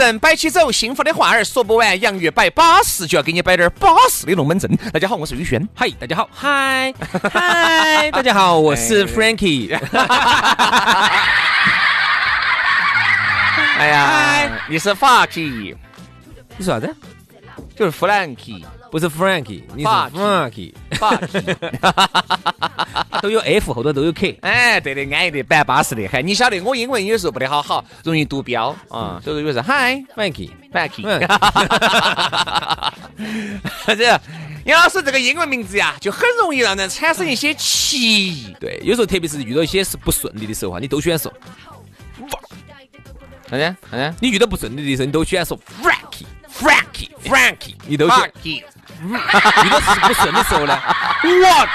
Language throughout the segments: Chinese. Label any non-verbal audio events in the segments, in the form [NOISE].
阵摆起走，幸福的话儿说不完。洋芋摆巴适，就要给你摆点儿巴适的龙门阵。大家好，我是宇轩。嗨，大家好，嗨嗨，[LAUGHS] 大家好，我是 Frankie。哎 [LAUGHS] 呀，你是 Frankie，你说啥子？就是 Frankie，不是 Frankie，你是 Frankie [LAUGHS] 都有 F 后头都有 K。哎，对的，安逸的，板巴适的很。你晓得我英文有时候不得好好，容易读标啊，所以说有时候 Hi [LAUGHS] Frankie。Frankie。[LAUGHS] 这杨老师这个英文名字呀，就很容易让人产生一些歧义。对，有时候特别是遇到一些是不顺利的时候啊，你都喜欢说啥子？啥子？你遇到不顺利的时候，你都喜欢说 Frankie，Frankie，Frankie，你都喜 [LAUGHS] 欢。Frankie。遇到事不顺的时候呢，我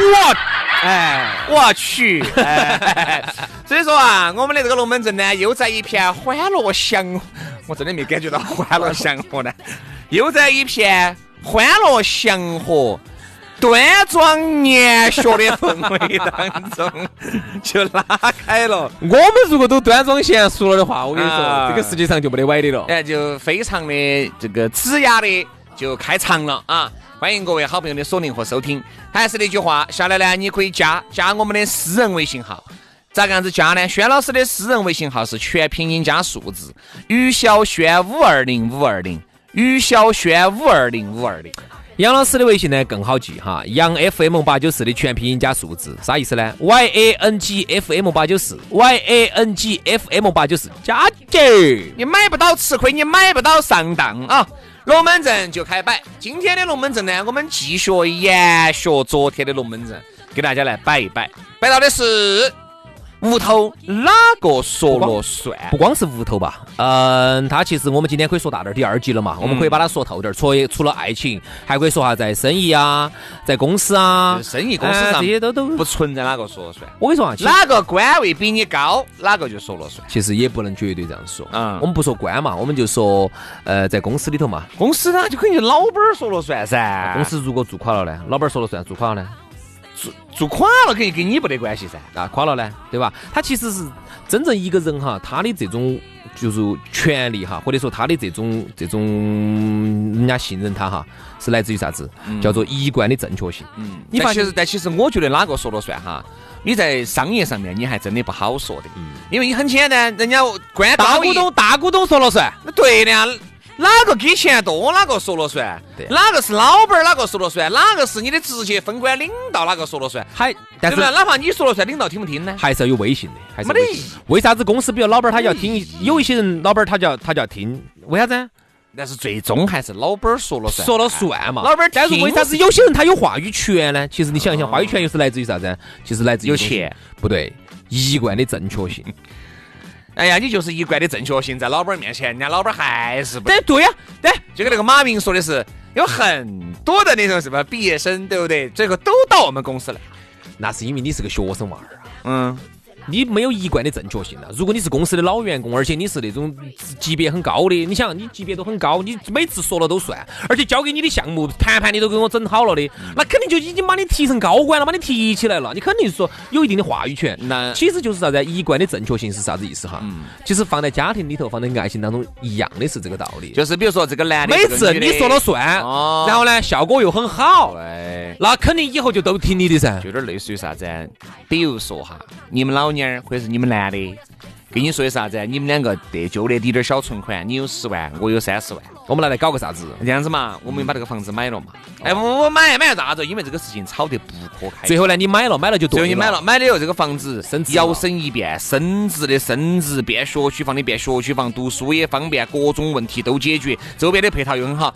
我哎，我去！哎，[LAUGHS] 所以说啊，我们的这个龙门阵呢，又在一片欢乐祥，我真的没感觉到欢乐祥和呢，[LAUGHS] 又在一片欢乐祥和、端庄严学的氛围当中就拉开了，我们如果都端庄娴熟了的话，我跟你说，啊这个世界上就没得歪的了。哎，就非常的这个吱呀的就开场了啊！欢迎各位好朋友的锁定和收听。还是那句话，下来呢，你可以加加我们的私人微信号。咋个样子加呢？轩老师的私人微信号是全拼音加数字，于小轩五二零五二零，于小轩五二零五二零。杨老师的微信呢更好记哈，杨 FM 八九四的全拼音加数字，啥意思呢？Y A N G F M 八九四，Y A N G F M 八九四，加起。你买不到吃亏，你买不到上当啊！龙门阵就开摆，今天的龙门阵呢，我们继续延续昨天的龙门阵，给大家来摆一摆。摆到的是屋头哪个说了算？不光是屋头吧，嗯，他其实我们今天可以说大点儿第二集了嘛，我们可以把它说透点儿，除除了爱情，还可以说下在生意啊，在公司啊，生意公司哎上这些都都不存在哪个说了算，我跟你说啊，哪个官位比你高，哪个就说了算。其实也不能绝对这样说。嗯。我们不说官嘛，我们就说呃，在公司里头嘛，公司呢就肯定老板儿说了算噻，公司如果做垮了呢，老板说了算；做垮了呢，做做垮了肯定跟你没得关系噻。啊，垮了呢，对吧？他其实是真正一个人哈，他的这种就是权利哈，或者说他的这种这种人家信任他哈，是来自于啥子？叫做一贯的正确性。嗯，你发现但其实，但其实我觉得哪个说了算哈？你在商业上面你还真的不好说的，因为你很简单，人家官大股东，大股东说了算。那对的呀，哪个给钱多，哪个说了算？对哪个是老板儿，哪个说了算？哪个是你的直接分管领导，哪个说了算？还但是对不对？哪怕你说了算，领导听不听呢？还是要有威信的，还是没得为啥子公司比如老板儿他要听，有一些人老板儿他就要他就要听，为啥子？但是最终还是老板儿说了算，说了算嘛。老板儿但是为啥子有些人他有话语权呢？其实你想一想，话语权又是来自于啥子？其实来自于有钱。不对，一贯的正确性。哎呀，你就是一贯的正确性，在老板儿面前，人家老板儿还是不。对对呀、对，就跟那个马云说的是，有很多的那种什么毕业生，对不对？最后都到我们公司来。那是因为你是个学生娃儿啊。嗯，你没有一贯的正确性了。如果你是公司的老员工，而且你是那种级别很高的，你想你级别都很高，你每次说了都算，而且交给你的项目谈判你都给我整好了的，那肯定就已经把你提成高管了，把你提起来了，你肯定说有一定的话语权。那其实就是啥子？一贯的正确性是啥子意思哈？其实放在家庭里头，放在爱情当中一样的是这个道理。就是比如说这个男的，每次你说了算，哦然后呢效果又很好，对，那肯定以后就都听你的噻就。有点类似于啥子？比如说哈，你们老娘儿或者是你们男的，跟你说的啥子？你们两个得就那滴点儿小存款，你有十万，我有三十万，我们拿来搞个啥子？这样子嘛，我们把这个房子买了嘛。哎，我我买买啥子？因为这个事情吵得不可开。最后呢，你买了，买了就对最后你买了，买了以后这个房子升值摇身一变，升值的升值，变学区房的变学区房，读书也方便，各种问题都解决，周边的配套又很好。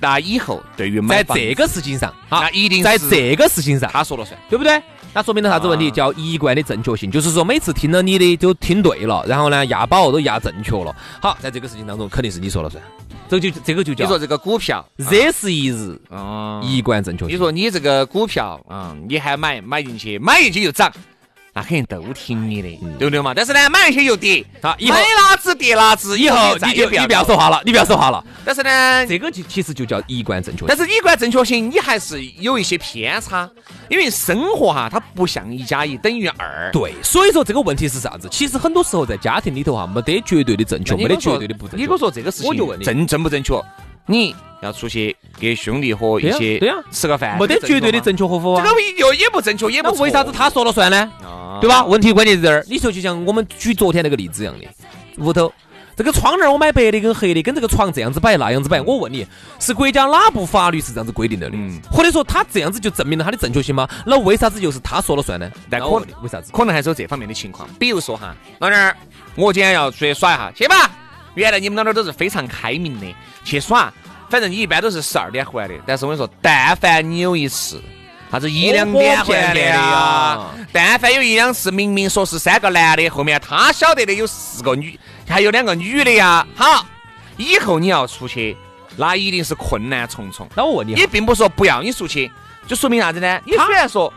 那以后对于买房在这个事情上，啊那一定在这个事情上，他说了算。对不对？那说明了啥子问题？啊叫一贯的正确性，就是说每次听了你的都听对了，然后呢押宝都押正确了。好，在这个事情当中肯定是你说了算，这就这个就叫你说这个股票，热是一日，哦，一贯正确性。你说你这个股票，嗯，你还买买进去，买进去就涨，那肯定都听你的，对不对嘛？但是呢，买那些又跌，好以后买哪只跌哪只，以后你就你不要说话了，你不要说话了。但是呢，这个就其实就叫一贯正确但。是一贯正确性你还是有一些偏差，因为生活哈，它不像一加一等于二。对，所以说这个问题是啥子？其实很多时候在家庭里头哈，没得绝对的正确，没得绝对的不正确。你跟我说这个事情，我就问你正正不正确？你要出去给兄弟伙一些对呀吃个饭，没得绝对的正确和否啊这。个又也不正确，也不那为啥子他说了算呢？啊对吧？问题关键在这儿。你说就像我们举昨天那个例子一样的，屋头这个窗帘我买白的跟黑的，跟这个床这样子摆那样子摆，我问你，是国家哪部法律是这样子规定的的？嗯或者说他这样子就证明了他的正确性吗？那为啥子就是他说了算呢？但可那我问你为啥子？可能还是有这方面的情况。比如说哈，老娘儿，我今天要出去耍一下，去吧。原来你们老娘儿都是非常开明的，去耍，反正你一般都是十二点回来的。但是我跟你说，但凡你有一次。啥子一两点回来的呀啊？但凡有一两次，明明说是三个男的，后面他晓得的有四个女，还有两个女的呀。好，以后你要出去，那一定是困难重重。那我问你你，并不说不要你出去，就说明啥子呢？你虽然说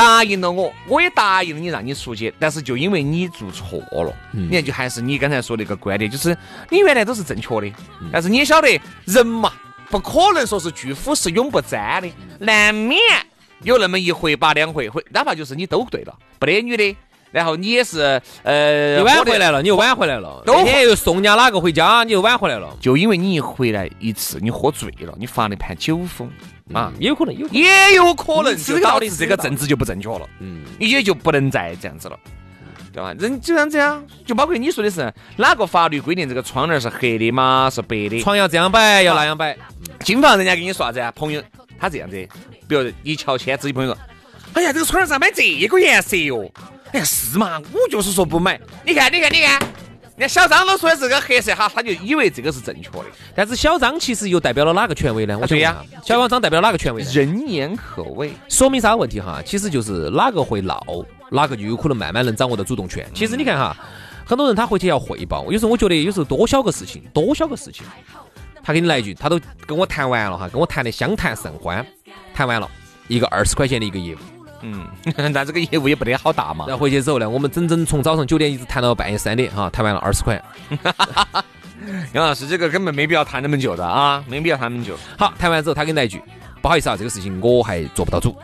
答应了我，我也答应了你让你出去，但是就因为你做错了，嗯你看就还是你刚才说的一个观点，就是你原来都是正确的，嗯但是你也晓得人嘛，不可能说是巨虎是永不沾的，难免有那么一回把两回，回哪怕就是你都对了，不得女的。然后你也是，呃，你晚回来了，你又晚回来了，都那天又送人家哪个回家，你又晚回来了，就因为你一回来一次，你喝醉了，你发了一盘酒疯啊，也有可能有。也有可能嗯是这个道理就导致这是这个政治就不正确了，嗯，也就不能再这样子了。对吧？人就像这样就包括你说的是哪个法律规定这个窗帘是黑的嘛，是白的？床要这样摆，要那样摆。经常人家给你说啥子啊？朋友他这样子，比如一乔迁自己朋友说，哎呀，这个窗帘咋买这个颜色哟？哎呀，是嘛？我就是说不买。你看，你看，你看，你看小张都说的是个黑色哈，他就以为这个是正确的。但是小张其实又代表了哪个权威呢？我想对呀小张代表哪个权威？人言可畏。说明啥问题哈？其实就是哪个会闹，哪个就有可能慢慢能掌握到主动权。其实你看哈，很多人他回去要汇报，有时候我觉得有时候多小个事情，多小个事情，他给你来一句，他都跟我谈完了哈，跟我谈的相谈甚欢，谈完了一个二十块钱的一个业务，嗯，[LAUGHS] 那这个业务也不得好大嘛。然后回去之后呢，我们整整从早上九点一直谈到半夜三点哈，谈完了二十块。[LAUGHS] 杨老师，这个根本没必要谈那么久的啊，没必要谈那么久。好，谈完之后他给你来一句，不好意思啊，这个事情我还做不到主，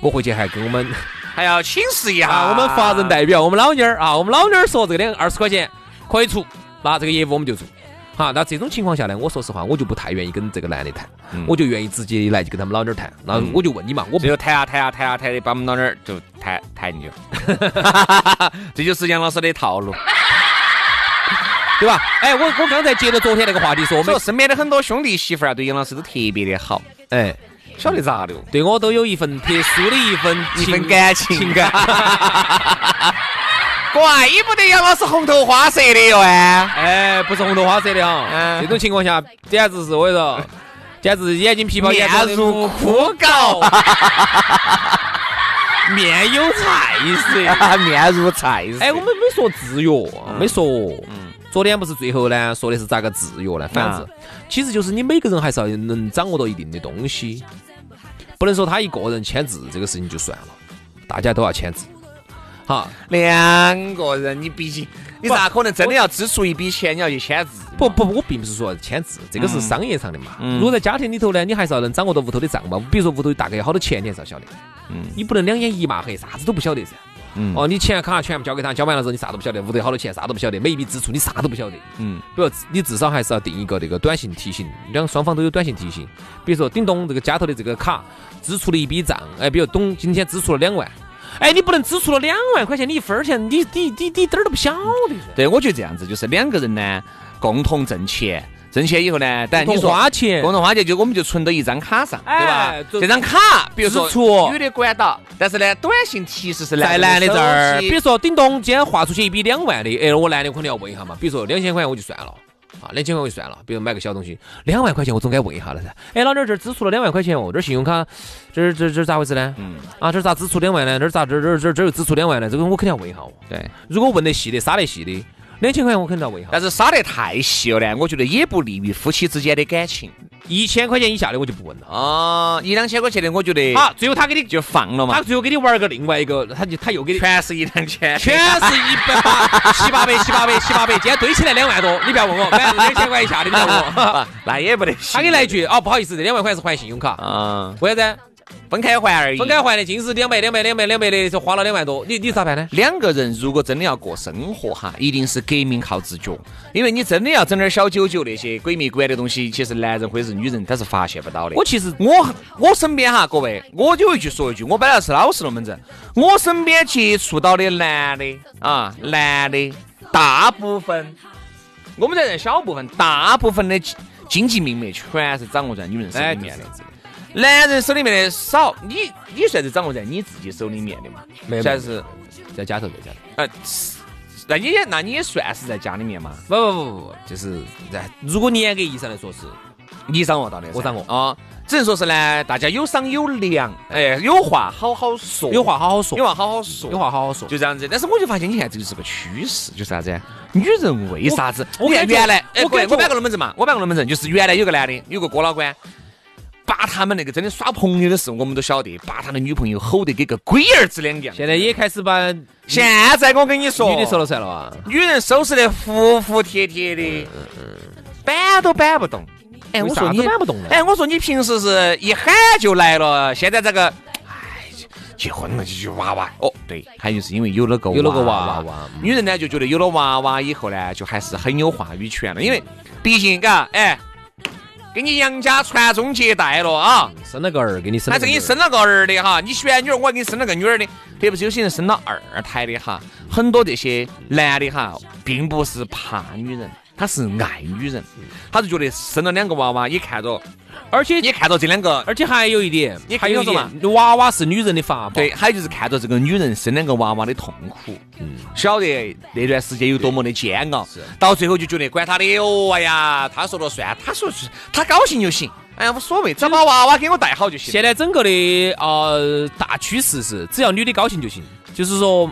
我回去还跟我们。[LAUGHS] 还要请示一下啊，我们法人代表，我们老妞儿啊，我们老妞儿说这个两二十块钱可以出，那这个业务我们就做。好，那这种情况下呢，我说实话，我就不太愿意跟这个男的谈，我就愿意直接来就跟他们老妞儿谈。那嗯我就问你嘛，我不最后谈啊谈啊谈啊谈的，把我们老娘儿就谈谈进去了。[LAUGHS] 这就是杨老师的套路。[LAUGHS] 对吧？哎，我我刚才接着昨天那个话题说，我们我们身边的很多兄弟媳妇儿啊，对杨老师都特别的好，哎，晓得咋的哦？对我都有一份特殊的一份一份感情情感。[LAUGHS] 怪不得杨老师红头花色的哟哎！哎，不是红头花色的哈，嗯这种情况下简直是我跟你说，[LAUGHS] 简直眼睛皮包眼面如枯槁，[LAUGHS] 面有菜色。[LAUGHS] 面如菜色。哎，我们没说制约，没说。嗯昨天不是最后呢，说的是咋个制约呢？反正啊其实就是你每个人还是要能掌握到一定的东西，不能说他一个人签字这个事情就算了，大家都要签字。好，两个人，你毕竟你咋可能真的要支出一笔钱，你要去签字？不不，我并不是说签字，这个是商业上的嘛。如果在家庭里头呢，你还是要能掌握到屋头的账嘛。比如说屋头大概有好多钱，你还是要晓得。嗯你不能两眼一抹黑，啥子都不晓得噻。嗯哦，你钱卡全部交给他，交完了之后你啥都不晓得，屋头有好多钱啥都不晓得，每一笔支出你啥都不晓得。嗯，比如你至少还是要定一个这个短信提醒，两双方都有短信提醒。比如说叮咚，这个家头的这个卡支出了一笔账，哎，比如董今天支出了两万，哎，你不能只出了两万块钱，你一分钱，你你你你点儿都不晓得噻。对，我觉得这样子就是两个人呢共同挣钱，挣钱以后呢，当然你花钱共同花钱就我们就存到一张卡上，对吧哎？这这张卡，比如说女的管到，但是呢，短信提示是在男男的这儿，比如说叮咚，今天划出去一笔两万的，哎，我男的可能要问一下嘛。比如说两千块钱我就算了。啊，两千块我就算了，比如买个小东西，两万块钱我总该问一下了噻。哎，老弟儿，这儿支出了两万块钱哦，这儿信用卡，这儿这儿这儿咋回事呢？嗯，啊，这儿咋支出两万呢？这儿咋这儿这儿这儿这又支出两万呢？这个我肯定要问一下哦。对。如果问得细的，杀得细的，两千块钱我肯定要问一下。但是杀得太细了呢，我觉得也不利于夫妻之间的感情一千块钱以下的我就不问了。啊。一两千块钱的，我觉得好，最后他给你，就放了嘛他，最后给你玩个另外一个，他就他又给你。全是一两千，全是一百八、七八百、七八百、七八百，今天堆起来两万多，你不要问我，反 [LAUGHS] 正两千块以下的你不要问我。啊，[LAUGHS] 那也不得行。他给你来一句，哦，不好意思，这两万块是还信用卡，啊，为啥子？分开还而已。分开还的，尽是两百、两百、两百、两百的，就花了两万多，你你咋办呢？两个人如果真的要过生活哈，一定是革命靠自觉，因为你真的要整点小九九那些鬼迷鬼的东西，其实男人或者是女人他是发现不到的。我其实我我身边哈，各位，我有一句说一句，我本来是老实龙门阵，我身边接触到的男的啊，男的大部分，我们在这小部分，大部分的经经济命脉全是掌握在女人手里面的。男人手里面的少，你你算是掌握在你自己手里面的嘛？没有算是在家头，在家头。呃，是那你也那你也算是在家里面嘛？不不不不不，就是在如果严格意义上来说是，你掌握到的，我掌握啊，只能说是呢，大家有商有量，哎，有话好好说，有话好好说，有话好好说，有话好好说。就这样子。但是我就发现，你看这就是个趋势，就是啥子？女人为啥子？我看我原来，哎，我我摆个龙门阵嘛，我摆个龙门阵，就是原来有个男的，有个郭老倌。把他们那个真的耍朋友的时候，我们都晓得，把他的女朋友吼得跟个龟儿子两样。现在也开始把现在我跟你说，女的说了算了啊。女人收拾得服服帖帖的，板都搬不动。哎，我说你子板不动了哎，我说你平时是一喊就来了，现在这个，哎，结婚了就就娃娃。哦，对，还有是因为有了个有了个娃娃女人呢就觉得有了娃娃以后呢，就还是很有话语权了，因为毕竟嘎，哎，给你杨家传宗接代了啊。生了个儿，给你生还是给你生了个儿的哈，你选女儿，我还给你生了个女儿的。特别是有些人生了二胎的哈，很多这些男的哈，并不是怕女人，他是爱女人，他就觉得生了两个娃娃也看着，而且也看着这两个，而且还有一点，你还有一点，娃娃是女人的法宝。对，还有就是看着这个女人生两个娃娃的痛苦，嗯。晓得那段时间有多么的煎熬，到最后就觉得管他的哦，哎呀，他说了算，他说是他高兴就行，哎呀无所谓，只要把娃娃给我带好就行。现在整个的呃大趋势是，只要女的高兴就行，就是说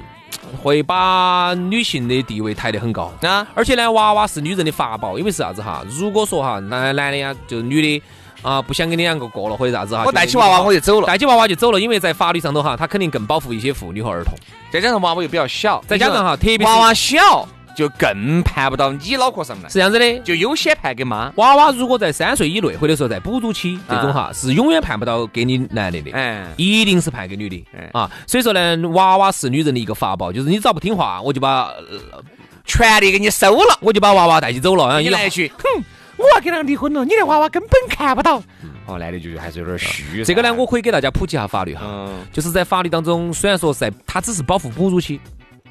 会把女性的地位抬得很高。啊，而且呢，娃娃是女人的法宝，因为是啥子哈？如果说哈，男男的呀，就是女的啊，不想跟你两个过了或者啥子哈，我带起娃娃我就走了，带起娃娃就走了，因为在法律上头哈，他肯定更保护一些妇女和儿童。再加上娃娃又比较小，再加上哈，特别娃娃小就更判不到你脑壳上来是，这样子的，就优先判给妈。娃娃如果在三岁以内，或者说在哺乳期这种哈，是永远判不到给你男的的。哎，一定是判给女的哎啊，所以说呢，娃娃是女人的一个法宝，就是你只要不听话，我就把呃权利给你收了。我就把娃娃带起走了。啊你来一句，哼，我要跟他离婚了，你的娃娃根本看不到。哦，男的就还是有点虚。这个呢，我可以给大家普及一下法律哈，嗯，就是在法律当中，虽然说是在它只是保护哺乳期，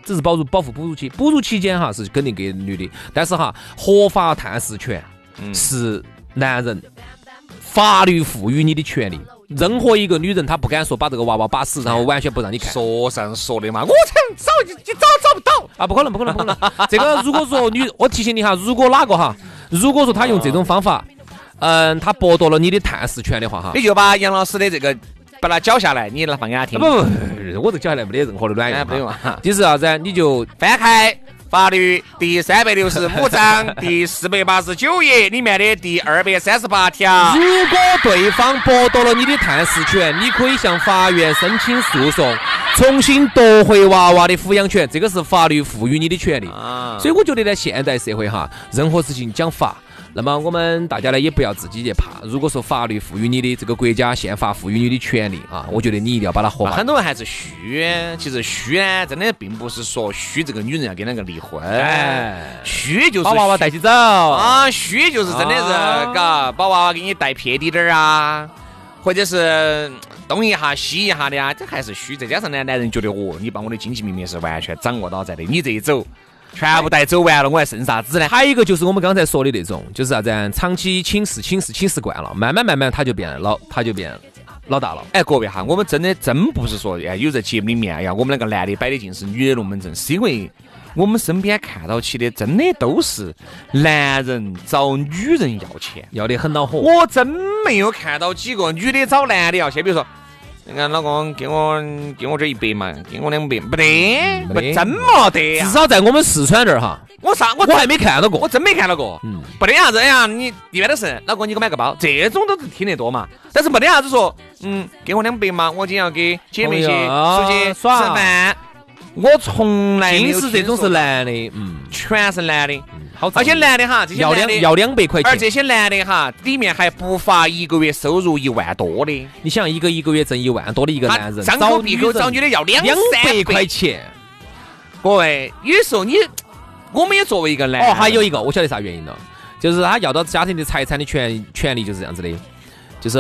只是保护保护哺乳期，哺乳期间哈是肯定给女的，但是哈合法探视权嗯是男人法律赋予你的权利。任何一个女人，她不敢说把这个娃娃把死，然后完全不让你看说上说的嘛，我想找你，你找找不到。啊，不可能，不可能，不可能。[LAUGHS] 这个如果说女，我提醒你哈，如果哪个哈，如果说他用这种方法，嗯，他剥夺了你的探视权的话哈，你就把杨老师的这个把它绞下来，你放给他听。不不不，我这绞下来没得任何的卵哎，用不用哈。啊。就是啥子？你就翻开法律第三百六十五章第四百八十九页里面的第二百三十八条。如果对方剥夺了你的探视权，你可以向法院申请诉讼，重新夺回娃娃的抚养权，这个是法律赋予你的权利。啊，所以我觉得呢，现代社会哈，任何事情讲法。那么我们大家呢也不要自己去怕。如果说法律赋予你的这个国家宪法赋予你的权利啊，我觉得你一定要把它合法很。多人还是虚，其实虚呢，真的并不是说虚这个女人要跟两个离婚，哎虚就是把娃娃带起走。啊，虚就是真的啊是，嘎，把娃娃给你带撇滴点儿啊，或者是东一下西一下的啊，这还是虚。再加上呢，男人觉得哦，你把我的经济命脉是完全掌握到在的，你这一走，全部带走完了，我还剩啥子呢？还有一个就是我们刚才说的那种，就是啥子啊？长期请示、请示、请示惯了，慢慢慢慢他就变老，他就变老大了。哎，各位哈，我们真的真不是说哎，有在节目里面哎呀，我们两个男的摆的尽是女的龙门阵，是因为我们身边看到起的真的都是男人找女人要钱。要的很恼火。我真没有看到几个女的找男的要钱，比如说，那个老公给我给我这一百嘛，给我两百，没得，不真没得呀至。少在我们四川这儿哈，我啥我我还没看到过。我真没看到过，嗯没得啥子。哎呀，你一般都是老公你给我买个包，这种都是听得多嘛。但是没得啥子说，嗯，给我两百嘛，我今天要给姐妹些出去吃饭。我从来没有尽是这种是男的，嗯，全是男的，好，而且男的哈，这些要两要两百块钱。而这些男的哈，里面还不乏一个月收入一万多的。你想一个一个月挣一万多的一个男人，张口闭口找女的要两两三百块。钱。各位，有时候你，我们也作为一个男，哦，还有一个我晓得啥原因了，就是他要到家庭的财产的权权利就是这样子的，就是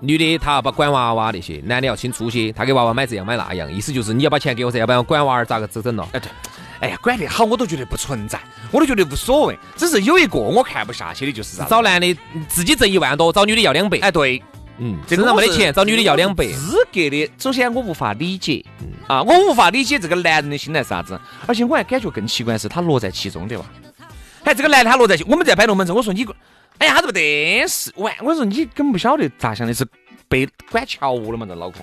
女的她要把管娃娃那些，男的要请租些，他给娃娃买这样买那样，意思就是你要把钱给我噻，要不然管娃儿咋个整整了？哎对，哎呀，管得好我都觉得不存在，我都觉得无所谓。只是有一个我看不下去的就是啥？找男的自己挣一万多，找女的要两百，哎对，嗯，这个我是身上没得钱，找女的要两百，资格的。首先我无法理解，啊，我无法理解这个男人的心态是啥子，而且我还感觉更奇怪的是他乐在其中对吧。哎，这个男的他乐在其，我们在摆龙门阵，我说你个，哎呀，他都不得事，完，我说你根本不晓得咋想的，是被管乔了嘛？这脑壳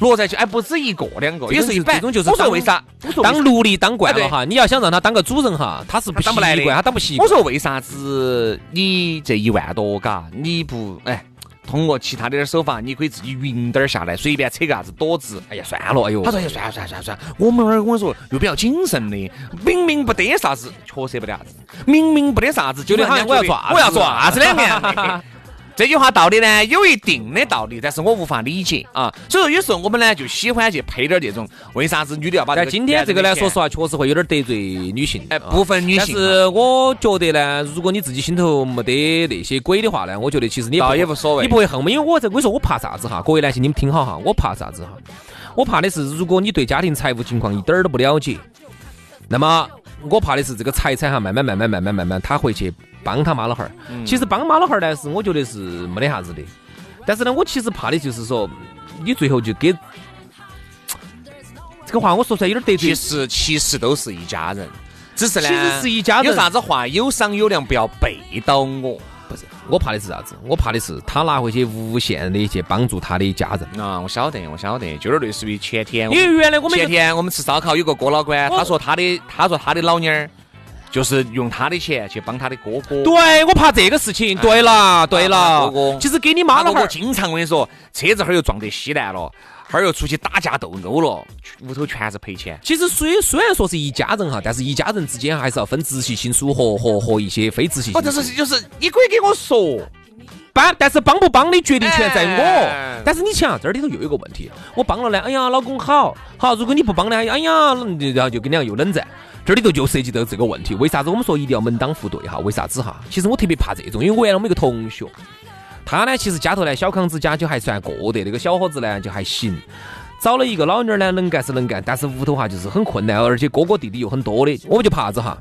落在去，哎，不止一个两个，这种就有时候一摆这种就是当我说为啥？当奴隶当惯了哈，你要想让他当个主人哈，他是不当不来的惯，他当不习惯。我说为啥子你这一万多嘎，你不哎？通过其他的手法，你可以自己匀点儿下来，随便扯个啥子躲子。哎呀，算了，哎呦，他说：“哎，算了算了算了算了，我们那儿我跟你说又比较谨慎的，明明不得啥子，确实不得啥子，明明不得啥子，就得好像我要做啥子 [LAUGHS] 我要做啥子两个样的。[LAUGHS] 这句话道理呢有一定的道理，但是我无法理解啊。所以说有时候我们呢就喜欢去配点儿这种，为啥子女的要把这个但今天这个呢，说实话，确实会有点得罪女性，哎，啊部分女性但是我觉得呢，如果你自己心头没得那些鬼的话呢，我觉得其实你倒也无所谓你不会恨我，因为我在我跟你说我怕啥子哈？各位男性你们听好哈，我怕啥子哈？我怕的是如果你对家庭财务情况一点儿都不了解，那么我怕的是这个财产哈，慢慢慢慢慢慢慢慢，他会去帮他妈老汉儿。嗯其实帮妈老汉儿呢，是我觉得是没得啥子的，但是呢，我其实怕的就是说，你最后就给这个话我说出来有点得罪其实其实都是一家人，只是呢，其实是一家人有啥子话有商有量，不要背到我。不是，我怕的是啥子？我怕的是他拿回去无限的去帮助他的家人。啊，我晓得，我晓得，就有点类似于前天因为原来我们前天我们吃烧烤，有个哥老倌，他说他的他说他的老妞儿就是用他的钱去帮他的哥哥。对我怕这个事情。对了，对了哥哥，其实给你妈他老汉经常我跟你说，车子哈儿又撞得稀烂了，哈儿又出去打架斗殴了，屋头全是赔钱。其实虽虽然说是一家人哈，但是一家人之间还是要分直系亲属和和和一些非直系哦，亲属。这是就是你可以给我说，帮，但是帮不帮的决定权在我。哎但是你想，这里头又有一个问题，我帮了呢，哎呀，老公好，好，如果你不帮呢，哎呀，然后就跟两个又冷战。这里头就涉及到这个问题，为啥子我们说一定要门当户对哈？为啥子哈？其实我特别怕这种，因为我原来我们一个同学，他呢其实家头呢小康之家就还算过得，那个小伙子呢就还行。找了一个老妞儿呢，能干是能干，但是屋头哈就是很困难，而且哥哥弟弟又很多的，我们就怕啥子哈？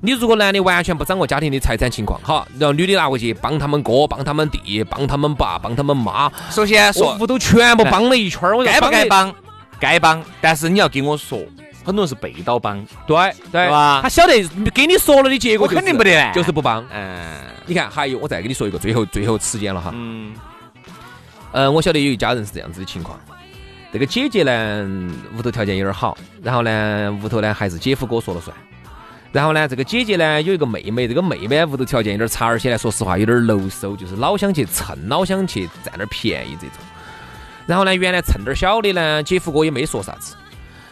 你如果男的完全不掌握家庭的财产情况，好，然后女的拿回去帮他们哥、帮他们弟、帮他们爸、帮他们妈，首先说屋头全部帮了一圈儿，我就该不该？帮，该帮，但是你要给我说，很多人是背刀帮，对对对吧他晓得给你说了的结果、我肯定不得就是不帮。嗯你看，还有我再给你说一个，最后最后时间了哈。嗯，嗯，我晓得有一家人是这样子的情况，这个姐姐呢屋头条件有点好，然后呢屋头呢还是姐夫哥说了算。然后呢，这个姐姐呢有一个妹妹，这个妹妹屋头条件有点差，而且呢，说实话有点楼收，就是老想去蹭，老想去占点便宜这种。然后呢，原来蹭点小的呢，姐夫哥也没说啥子。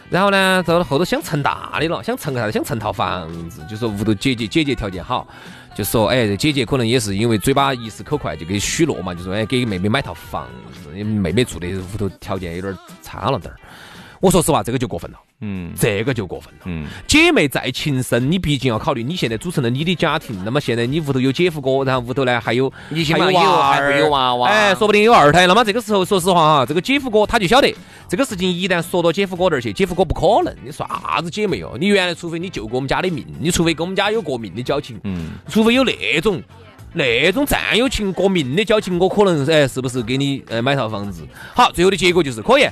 然后呢，到后头想蹭大的了，想蹭个啥子？想蹭套房子，就说屋头姐姐姐姐条件好，就说哎，姐姐可能也是因为嘴巴一时口快，就给许诺嘛，就说哎给妹妹买套房子，妹妹住的屋头条件有点差了点儿。我说实话，这个就过分了。嗯这个就过分了。嗯，姐妹再情深，你毕竟要考虑你现在组成了你的家庭，那么现在你屋头有姐夫哥，然后屋头呢还有你起还有娃儿会有娃娃哎，说不定有二胎。那么这个时候，说实话哈，这个姐夫哥他就晓得这个事情一旦说到姐夫哥那儿去，姐夫哥不可能，你算啥子姐妹哦？你原来除非你救过我们家的命，你除非跟我们家有过命的交情，嗯，除非有那种。那种战友情过命的交情，我可能哎，是不是给你呃买套房子？好，最后的结果就是可以，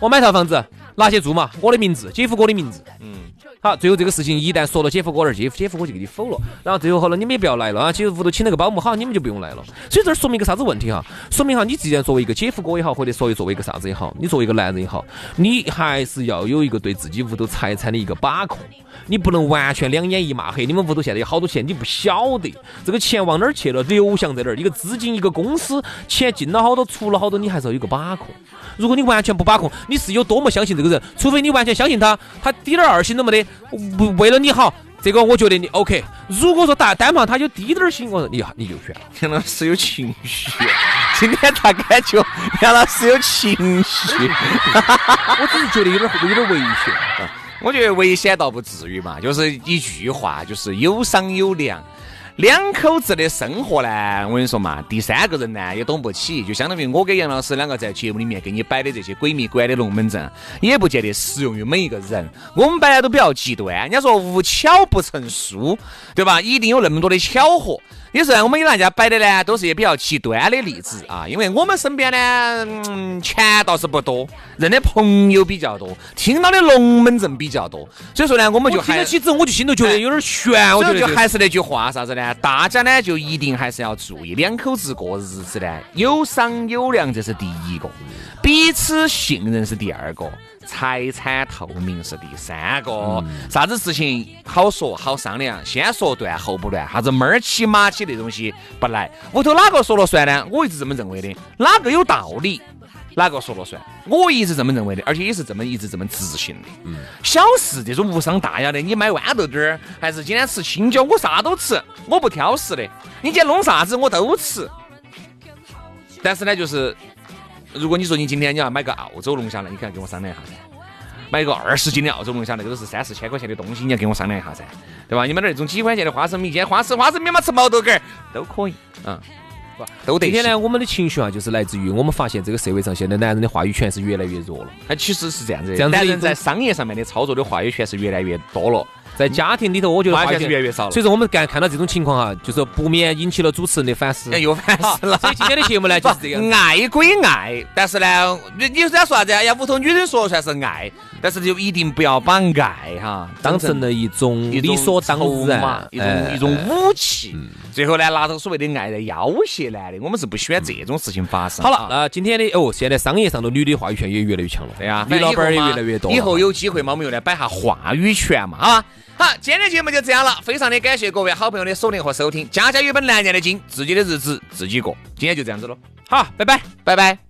我买套房子，拿去住嘛，我的名字，姐夫哥的名字，嗯，好，最后这个事情一旦说到姐夫哥那儿，姐夫姐夫哥就给你否了，然后最后好了，你们也不要来了啊，其实屋头请了个保姆，好，你们就不用来了。所以这儿说明一个啥子问题哈？说明哈，你既然作为一个姐夫哥也好，或者说作为一个啥子也好，你作为一个男人也好，你还是要有一个对自己屋头财产的一个把控，你不能完全两眼一抹黑。你们屋头现在有好多钱，你不晓得这个钱往哪儿去了，流向在哪儿，一个资金一个公司，钱进了好多，出了好多，你还是要有个把控。如果你完全不把控，你是有多么相信这个人，除非你完全相信他，他滴点儿二心都没得，为为了你好，这个我觉得你 OK。如果说单单方他有滴点儿心，我说你你就选了。杨老师有情绪，[LAUGHS] 今天咋感觉杨老师有情绪？[LAUGHS] 我只是觉得有点有点危险。我觉得危险倒不至于嘛，就是一句话，就是有商有量。两口子的生活呢，我跟你说嘛，第三个人呢也懂不起，就相当于我跟杨老师两个在节目里面给你摆的这些鬼迷关的龙门阵，也不见得适用于每一个人。我们摆的都比较极端，人家说无巧不成书，对吧？一定有那么多的巧合。有时候我们给大家摆的呢，都是些比较极端的例子啊，因为我们身边呢，嗯，钱倒是不多，认的朋友比较多，听到的龙门阵比较多，所以说呢，我们就还听得起之后，我就心头觉得有点悬。我觉得这个还是那句话，啥子呢？大家呢就一定还是要注意，两口子过日子呢，有商有量，这是第一个；彼此信任是第二个；财产透明是第三个。啥子事情好说好商量，先说断后不乱，啥子猫儿起马起那东西不来。屋头哪个说了算呢？我一直这么认为的，哪个有道理。哪个说了算？我一直这么认为的，而且也是这么一直这么执行的。嗯，小事这种无伤大雅的，你买豌豆丁儿，还是今天吃青椒，我啥都吃，我不挑食的。你今天弄啥子我都吃。但是呢，就是如果你说你今天你要买个澳洲龙虾呢，你可要跟我商量一下噻。买个二十斤的澳洲龙虾，那个都是三四千块钱的东西，你要跟我商量一下噻，对吧？你买点那种几块钱的花生米，今天花生花生米嘛吃毛豆干儿都可以，嗯，都得。今天呢，我们的情绪啊，就是来自于我们发现这个社会上现在男人的话语权是越来越弱了，他，其实是这样子的，这样子男人在商业上面的操作的话语权是越来越多了。在家庭里头，我觉得话是越来越少了所以说，我们看看到这种情况哈，就是不免引起了主持人的反思哎，。又反思了。[LAUGHS] 所以今天的节目呢，就是这样。[LAUGHS] 爱归爱，但是呢，你你在说啥子呀？呀，屋头女人说了算是爱，但是就一定不要把爱哈当成了一种理所当然码，一种哎一种武器。最后呢，拿着所谓的爱来要挟男的，我们是不喜欢这种事情发生。好了，啊那今天的哦，现在商业上的女的话语权也越来越强了。对呀，女老板儿也越来越多。以后有机会嘛，我们又来摆下话语权嘛，啊。好，今天节目就这样了，非常的感谢各位好朋友的锁定和收听。家家有本难念的经，自己的日子自己过。今天就这样子了，好，拜拜。拜拜。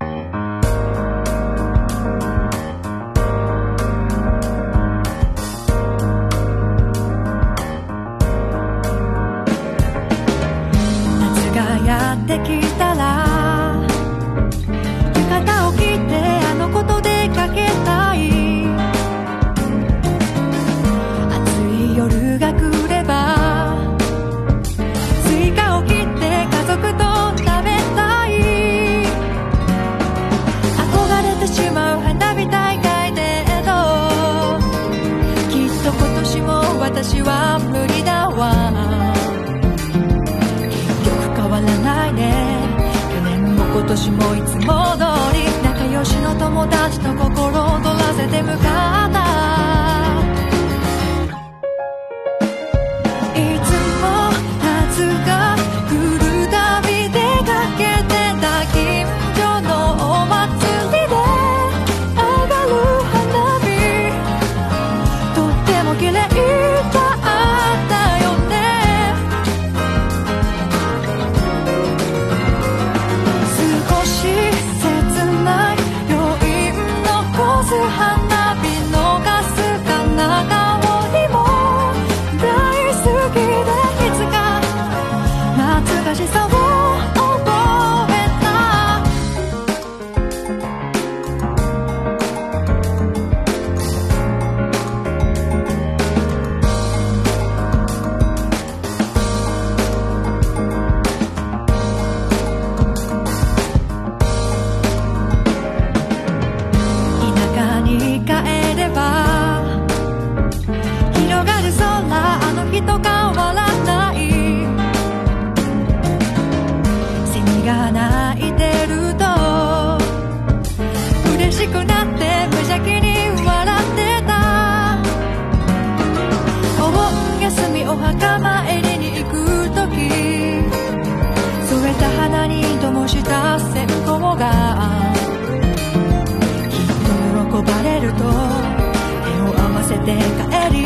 雲が喜ばれると手を合わせて帰り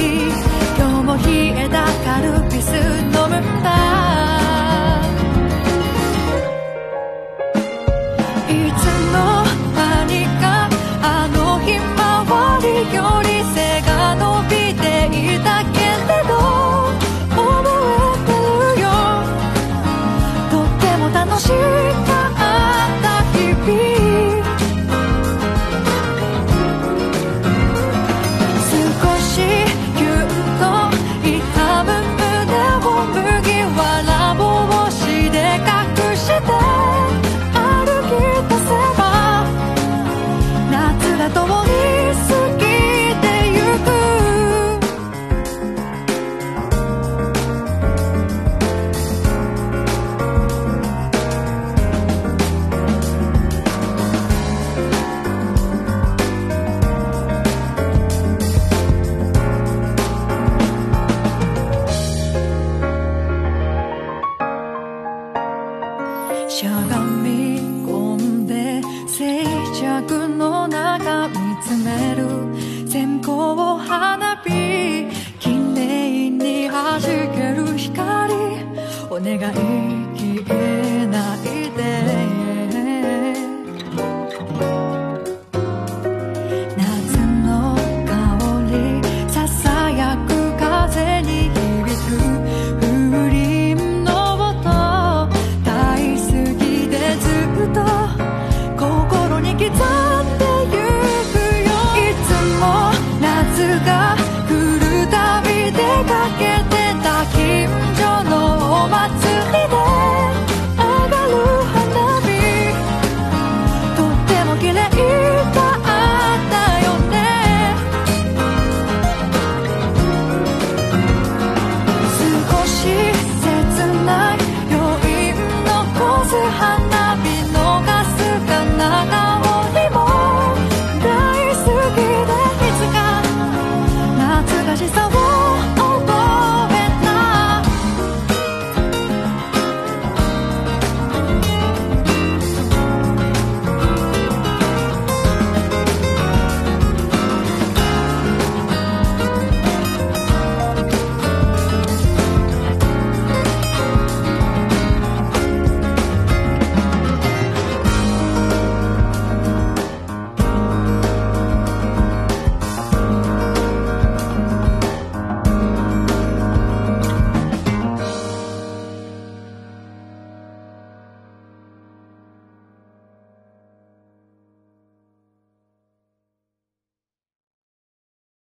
今日も冷えたカルピス飲むんだ願い。